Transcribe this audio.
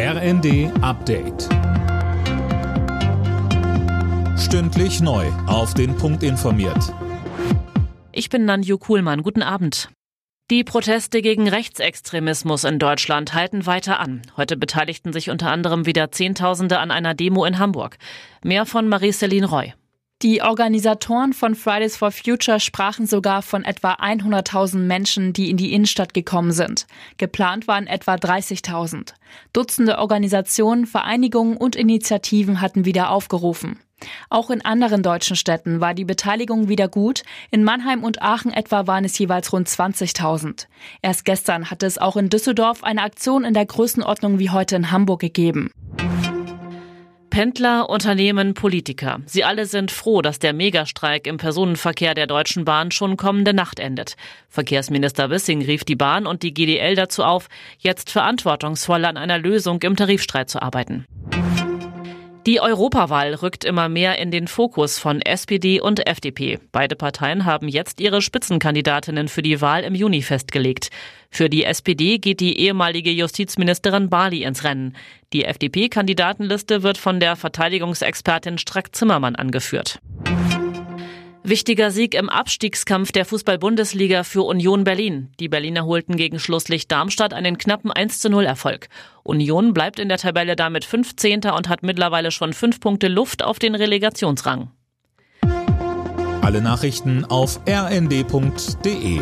RND Update. Stündlich neu. Auf den Punkt informiert. Ich bin Nanju Kuhlmann. Guten Abend. Die Proteste gegen Rechtsextremismus in Deutschland halten weiter an. Heute beteiligten sich unter anderem wieder Zehntausende an einer Demo in Hamburg. Mehr von Marie-Céline Roy. Die Organisatoren von Fridays for Future sprachen sogar von etwa 100.000 Menschen, die in die Innenstadt gekommen sind. Geplant waren etwa 30.000. Dutzende Organisationen, Vereinigungen und Initiativen hatten wieder aufgerufen. Auch in anderen deutschen Städten war die Beteiligung wieder gut. In Mannheim und Aachen etwa waren es jeweils rund 20.000. Erst gestern hatte es auch in Düsseldorf eine Aktion in der Größenordnung wie heute in Hamburg gegeben. Pendler, Unternehmen, Politiker. Sie alle sind froh, dass der Megastreik im Personenverkehr der Deutschen Bahn schon kommende Nacht endet. Verkehrsminister Wissing rief die Bahn und die GDL dazu auf, jetzt verantwortungsvoll an einer Lösung im Tarifstreit zu arbeiten. Die Europawahl rückt immer mehr in den Fokus von SPD und FDP. Beide Parteien haben jetzt ihre Spitzenkandidatinnen für die Wahl im Juni festgelegt. Für die SPD geht die ehemalige Justizministerin Bali ins Rennen. Die FDP-Kandidatenliste wird von der Verteidigungsexpertin Strack-Zimmermann angeführt. Wichtiger Sieg im Abstiegskampf der Fußball-Bundesliga für Union Berlin. Die Berliner holten gegen Schlusslicht Darmstadt einen knappen 1 0 Erfolg. Union bleibt in der Tabelle damit 15. und hat mittlerweile schon fünf Punkte Luft auf den Relegationsrang. Alle Nachrichten auf rnd.de